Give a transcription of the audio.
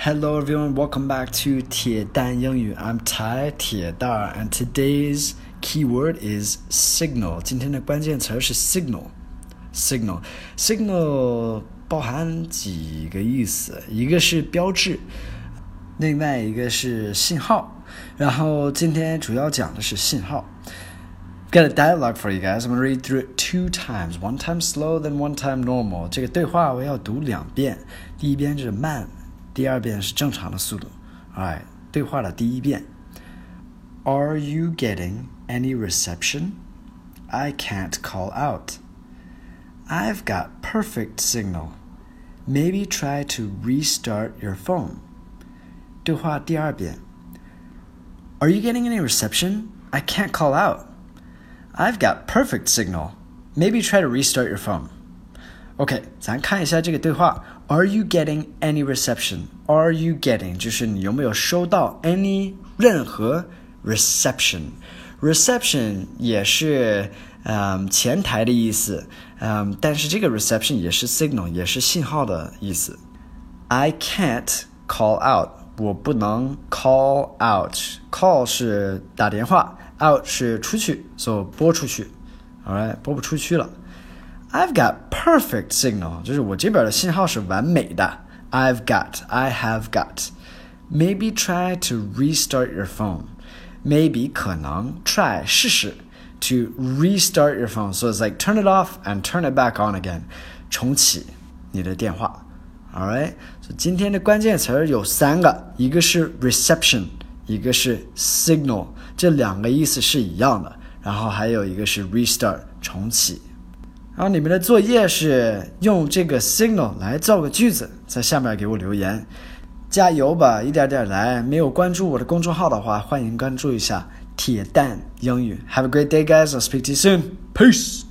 Hello everyone, welcome back to 铁蛋英语. I'm Tai 铁蛋 and today's keyword is signal. 今天的关键词是 signal. Signal, signal 包含几个意思，一个是标志，另外一个是信号。然后今天主要讲的是信号。Got a dialogue for you guys. I'm gonna read through it two times. One time slow, then one time normal. 这个对话我要读两遍，第一遍是慢。 第二遍是正常的速度。Alright，对话的第一遍。Are you getting any reception? I can't call out. I've got perfect signal. Maybe try to restart your phone. 对话第二遍。Are you getting any reception? I can't call out. I've got perfect signal. Maybe try to restart your phone. OK，咱看一下这个对话。Are you getting any reception? Are you getting 就是你有没有收到 any 任何 reception? Reception 也是嗯前台的意思，嗯，但是这个 reception 也是 signal 也是信号的意思。I can't call out，我不能 call out。call 是打电话，out 是出去，所以拨出去。Alright，拨不出去了。I've got perfect signal，就是我这边的信号是完美的。I've got, I have got. Maybe try to restart your phone. Maybe 可能 try 试试 to restart your phone. So it's like turn it off and turn it back on again. 重启你的电话。Alright，所以今天的关键词有三个，一个是 reception，一个是 signal，这两个意思是一样的。然后还有一个是 restart，重启。 然后你们的作业是用这个 signal 来造个句子，在下面给我留言，加油吧，一点点来。没有关注我的公众号的话，欢迎关注一下铁蛋英语。Have a great day, guys. I'll speak to you soon. Peace.